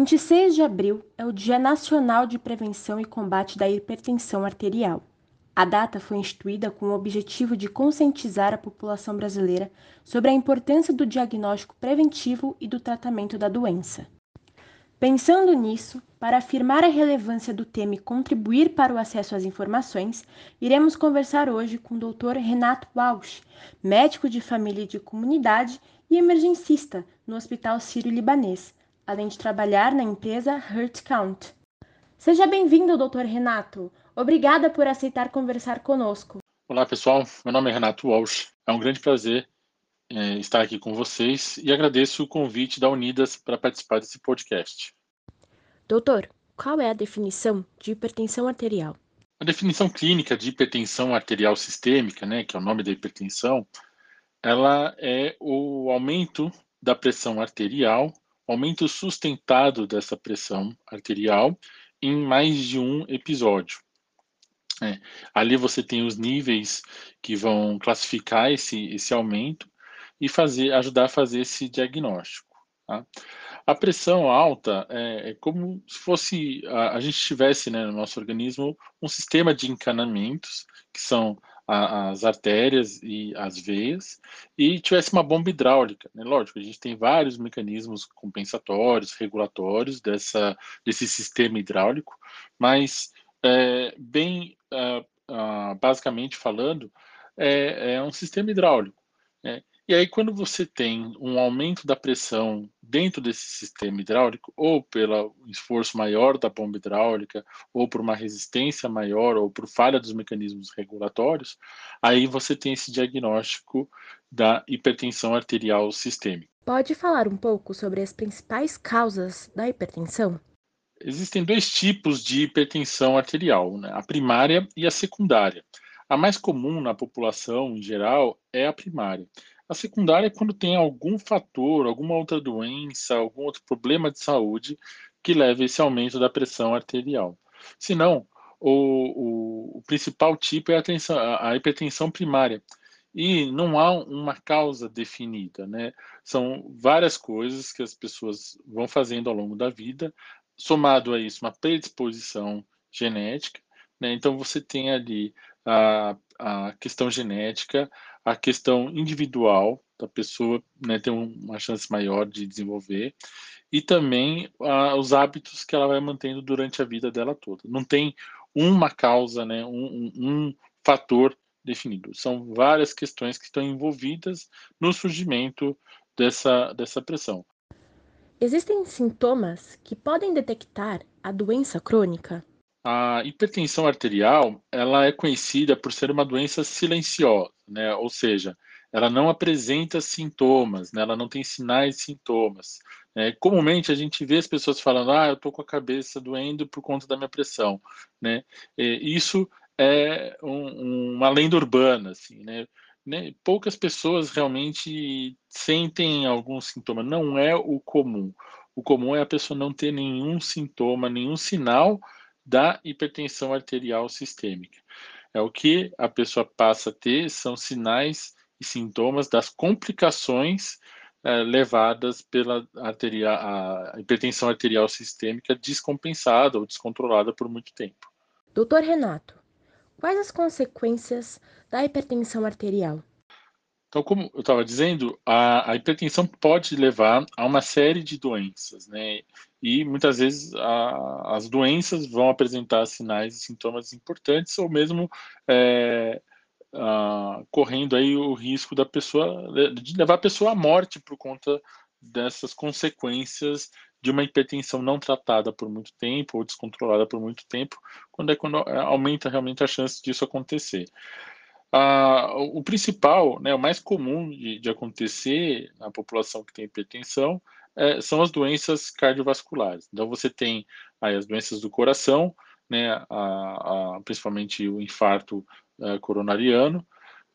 26 de abril é o Dia Nacional de Prevenção e Combate da Hipertensão Arterial. A data foi instituída com o objetivo de conscientizar a população brasileira sobre a importância do diagnóstico preventivo e do tratamento da doença. Pensando nisso, para afirmar a relevância do tema e contribuir para o acesso às informações, iremos conversar hoje com o Dr. Renato Walsh, médico de família e de comunidade e emergencista no Hospital Sírio-Libanês, além de trabalhar na empresa Heart Count. Seja bem-vindo, Dr. Renato. Obrigada por aceitar conversar conosco. Olá, pessoal. Meu nome é Renato Walsh. É um grande prazer é, estar aqui com vocês e agradeço o convite da Unidas para participar desse podcast. Doutor, qual é a definição de hipertensão arterial? A definição clínica de hipertensão arterial sistêmica, né, que é o nome da hipertensão, ela é o aumento da pressão arterial, aumento sustentado dessa pressão arterial em mais de um episódio. É, ali você tem os níveis que vão classificar esse, esse aumento e fazer, ajudar a fazer esse diagnóstico. Tá? A pressão alta é, é como se fosse a, a gente tivesse né, no nosso organismo um sistema de encanamentos, que são a, as artérias e as veias, e tivesse uma bomba hidráulica. Né? Lógico, a gente tem vários mecanismos compensatórios, regulatórios dessa, desse sistema hidráulico, mas é, bem uh, uh, basicamente falando, é, é um sistema hidráulico. Né? E aí, quando você tem um aumento da pressão dentro desse sistema hidráulico, ou pelo esforço maior da bomba hidráulica, ou por uma resistência maior, ou por falha dos mecanismos regulatórios, aí você tem esse diagnóstico da hipertensão arterial sistêmica. Pode falar um pouco sobre as principais causas da hipertensão? Existem dois tipos de hipertensão arterial, né? a primária e a secundária. A mais comum na população em geral é a primária. A secundária é quando tem algum fator, alguma outra doença, algum outro problema de saúde que leve a esse aumento da pressão arterial. Se não, o, o, o, principal tipo é a, tensão, a, hipertensão primária. E não há uma causa definida, né? São várias coisas que as pessoas vão fazendo ao longo da vida, somado a isso, uma predisposição genética, né? Então você tem ali a, a questão genética, a questão individual da pessoa né, ter uma chance maior de desenvolver e também os hábitos que ela vai mantendo durante a vida dela toda. Não tem uma causa, né, um, um, um fator definido. São várias questões que estão envolvidas no surgimento dessa, dessa pressão. Existem sintomas que podem detectar a doença crônica? A hipertensão arterial, ela é conhecida por ser uma doença silenciosa, né? Ou seja, ela não apresenta sintomas, né? Ela não tem sinais de sintomas. Né? Comumente a gente vê as pessoas falando, ah, eu tô com a cabeça doendo por conta da minha pressão, né? E isso é um, uma lenda urbana, assim, né? né? Poucas pessoas realmente sentem algum sintoma. Não é o comum. O comum é a pessoa não ter nenhum sintoma, nenhum sinal da hipertensão arterial sistêmica. É o que a pessoa passa a ter são sinais e sintomas das complicações é, levadas pela arteria, a hipertensão arterial sistêmica descompensada ou descontrolada por muito tempo. Doutor Renato, quais as consequências da hipertensão arterial? Então, como eu estava dizendo, a, a, hipertensão pode levar a uma série de doenças, né? E muitas vezes a, as doenças vão apresentar sinais e sintomas importantes, ou mesmo é, a, correndo aí o risco da pessoa de levar a pessoa à morte por conta dessas consequências de uma hipertensão não tratada por muito tempo ou descontrolada por muito tempo, quando é quando é, aumenta realmente a chance disso acontecer. Ah, o principal, né, o mais comum de, de acontecer na população que tem hipertensão é, são as doenças cardiovasculares. Então, você tem aí, as doenças do coração, né, a, a, principalmente o infarto é, coronariano,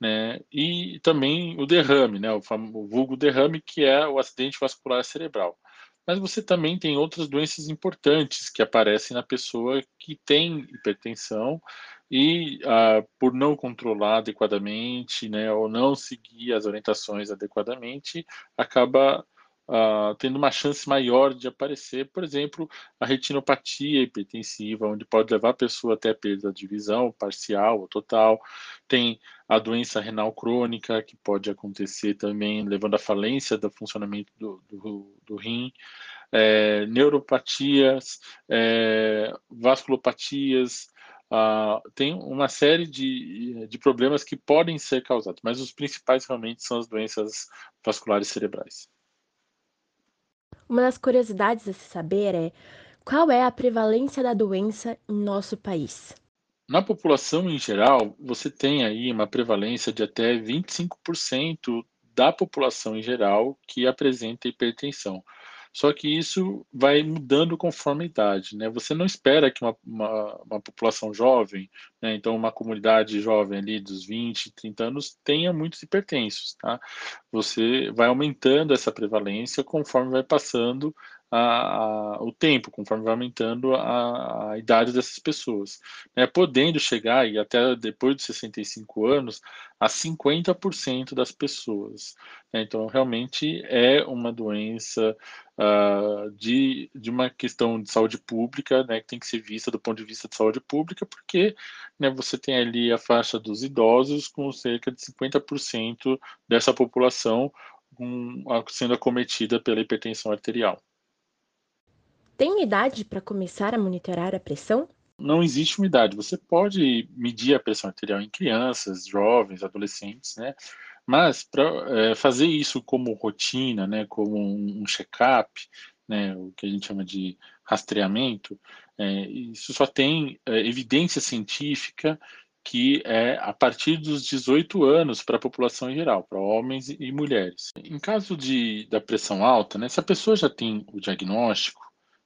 né, e também o derrame, né, o, o vulgo derrame, que é o acidente vascular cerebral. Mas você também tem outras doenças importantes que aparecem na pessoa que tem hipertensão e uh, por não controlar adequadamente, né, ou não seguir as orientações adequadamente, acaba uh, tendo uma chance maior de aparecer, por exemplo, a retinopatia hipertensiva, onde pode levar a pessoa até a perda de visão parcial ou total. Tem a doença renal crônica, que pode acontecer também, levando à falência do funcionamento do, do, do rim. É, neuropatias, é, vasculopatias, Uh, tem uma série de, de problemas que podem ser causados, mas os principais realmente são as doenças vasculares cerebrais. Uma das curiosidades a se saber é qual é a prevalência da doença em nosso país? Na população em geral, você tem aí uma prevalência de até 25% da população em geral que apresenta hipertensão. Só que isso vai mudando conforme a idade, né? Você não espera que uma, uma, uma população jovem, né? então uma comunidade jovem ali dos 20, 30 anos, tenha muitos hipertensos, tá? Você vai aumentando essa prevalência conforme vai passando a, a, o tempo, conforme vai aumentando a, a idade dessas pessoas, né? podendo chegar, e até depois de 65 anos, a 50% das pessoas. Né? Então, realmente é uma doença uh, de, de uma questão de saúde pública, né, que tem que ser vista do ponto de vista de saúde pública, porque né, você tem ali a faixa dos idosos com cerca de 50% dessa população um, sendo acometida pela hipertensão arterial. Tem idade para começar a monitorar a pressão? Não existe uma idade. Você pode medir a pressão arterial em crianças, jovens, adolescentes, né? Mas para é, fazer isso como rotina, né, como um, um check-up, né, o que a gente chama de rastreamento, é, isso só tem é, evidência científica que é a partir dos 18 anos para a população em geral, para homens e mulheres. Em caso de, da pressão alta, né, se a pessoa já tem o diagnóstico,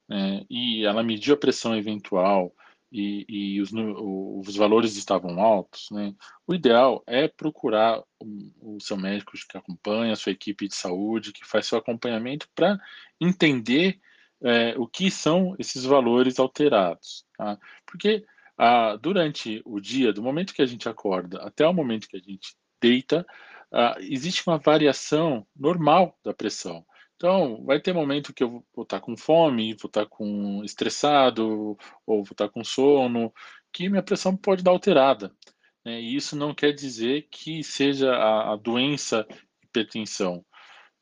né, e ela mediu a pressão eventual e, e os, os, valores estavam altos, né, o ideal é procurar o, o, seu médico que acompanha, a sua equipe de saúde, que faz seu acompanhamento para entender é, o que são esses valores alterados. Tá? Porque ah, durante o dia, do momento que a gente acorda até o momento que a gente deita, ah, existe uma variação normal da pressão. Então, vai ter momento que eu vou estar com fome, vou estar com estressado, ou vou estar com sono, que minha pressão pode dar alterada. Né? E isso não quer dizer que seja a, a doença hipertensão.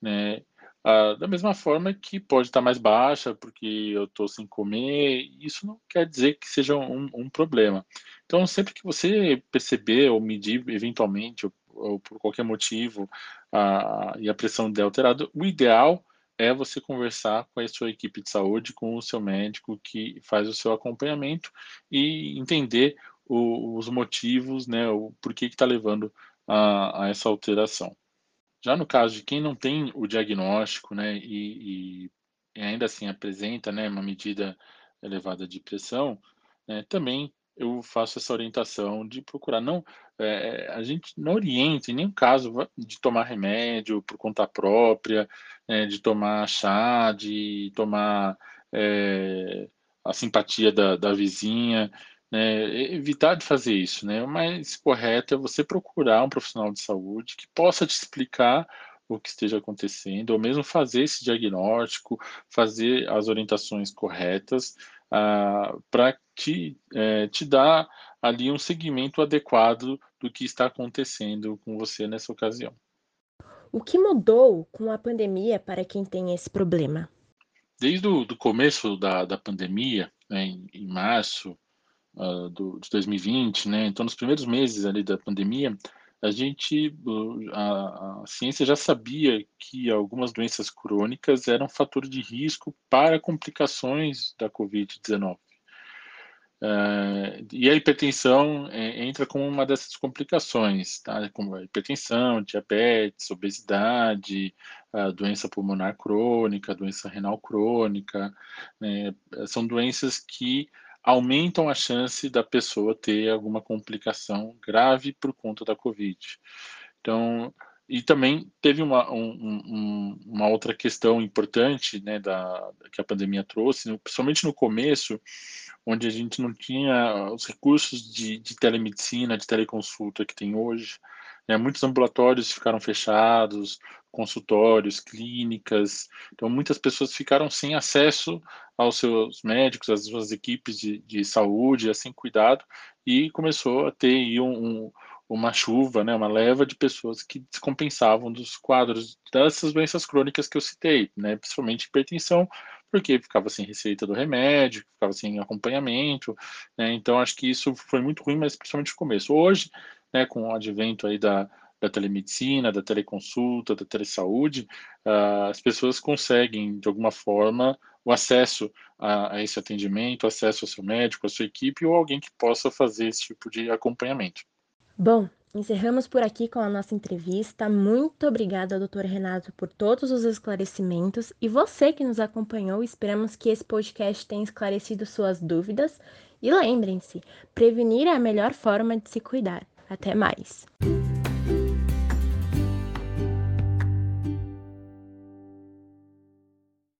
Né? Ah, da mesma forma que pode estar mais baixa porque eu estou sem comer, isso não quer dizer que seja um, um problema. Então, sempre que você perceber ou medir eventualmente, ou, ou por qualquer motivo, a, e a pressão der alterada, o ideal é você conversar com a sua equipe de saúde, com o seu médico que faz o seu acompanhamento e entender o, os motivos, né, o porquê que está levando a, a, essa alteração. Já no caso de quem não tem o diagnóstico, né, e, e ainda assim apresenta, né, uma medida elevada de pressão, né, também eu faço essa orientação de procurar não é, a gente não orienta em nenhum caso de tomar remédio por conta própria, é, de tomar chá, de tomar é, a simpatia da, da vizinha, né, evitar de fazer isso, né? O mais correto é você procurar um profissional de saúde que possa te explicar o que esteja acontecendo, ou mesmo fazer esse diagnóstico, fazer as orientações corretas ah, para te, é, te dar ali um segmento adequado do que está acontecendo com você nessa ocasião. O que mudou com a pandemia para quem tem esse problema? Desde o do começo da, da pandemia, né, em, em, março uh, do, de 2020, né, então nos primeiros meses ali da pandemia, a gente, a, a, ciência já sabia que algumas doenças crônicas eram fator de risco para complicações da Covid-19. Uh, e a hipertensão é, entra como uma dessas complicações, tá? como a hipertensão, diabetes, obesidade, doença pulmonar crônica, doença renal crônica, né? são doenças que aumentam a chance da pessoa ter alguma complicação grave por conta da Covid. Então, e também teve uma, um, um, uma outra questão importante né, da, que a pandemia trouxe, principalmente no começo, onde a gente não tinha os recursos de, de telemedicina, de teleconsulta que tem hoje. Né? Muitos ambulatórios ficaram fechados, consultórios, clínicas. Então, muitas pessoas ficaram sem acesso aos seus médicos, às suas equipes de, de saúde, assim, cuidado, e começou a ter um, um uma chuva, né, uma leva de pessoas que descompensavam dos quadros dessas doenças crônicas que eu citei, né, principalmente hipertensão, porque ficava sem receita do remédio, ficava sem acompanhamento, né, então acho que isso foi muito ruim, mas principalmente no começo. Hoje, né, com o advento aí da, da telemedicina, da teleconsulta, da telesaúde, uh, as pessoas conseguem, de alguma forma, o acesso a, a esse atendimento, acesso ao seu médico, à sua equipe ou alguém que possa fazer esse tipo de acompanhamento. Bom, encerramos por aqui com a nossa entrevista. Muito obrigada, doutor Renato, por todos os esclarecimentos. E você que nos acompanhou, esperamos que esse podcast tenha esclarecido suas dúvidas. E lembrem-se, prevenir é a melhor forma de se cuidar. Até mais!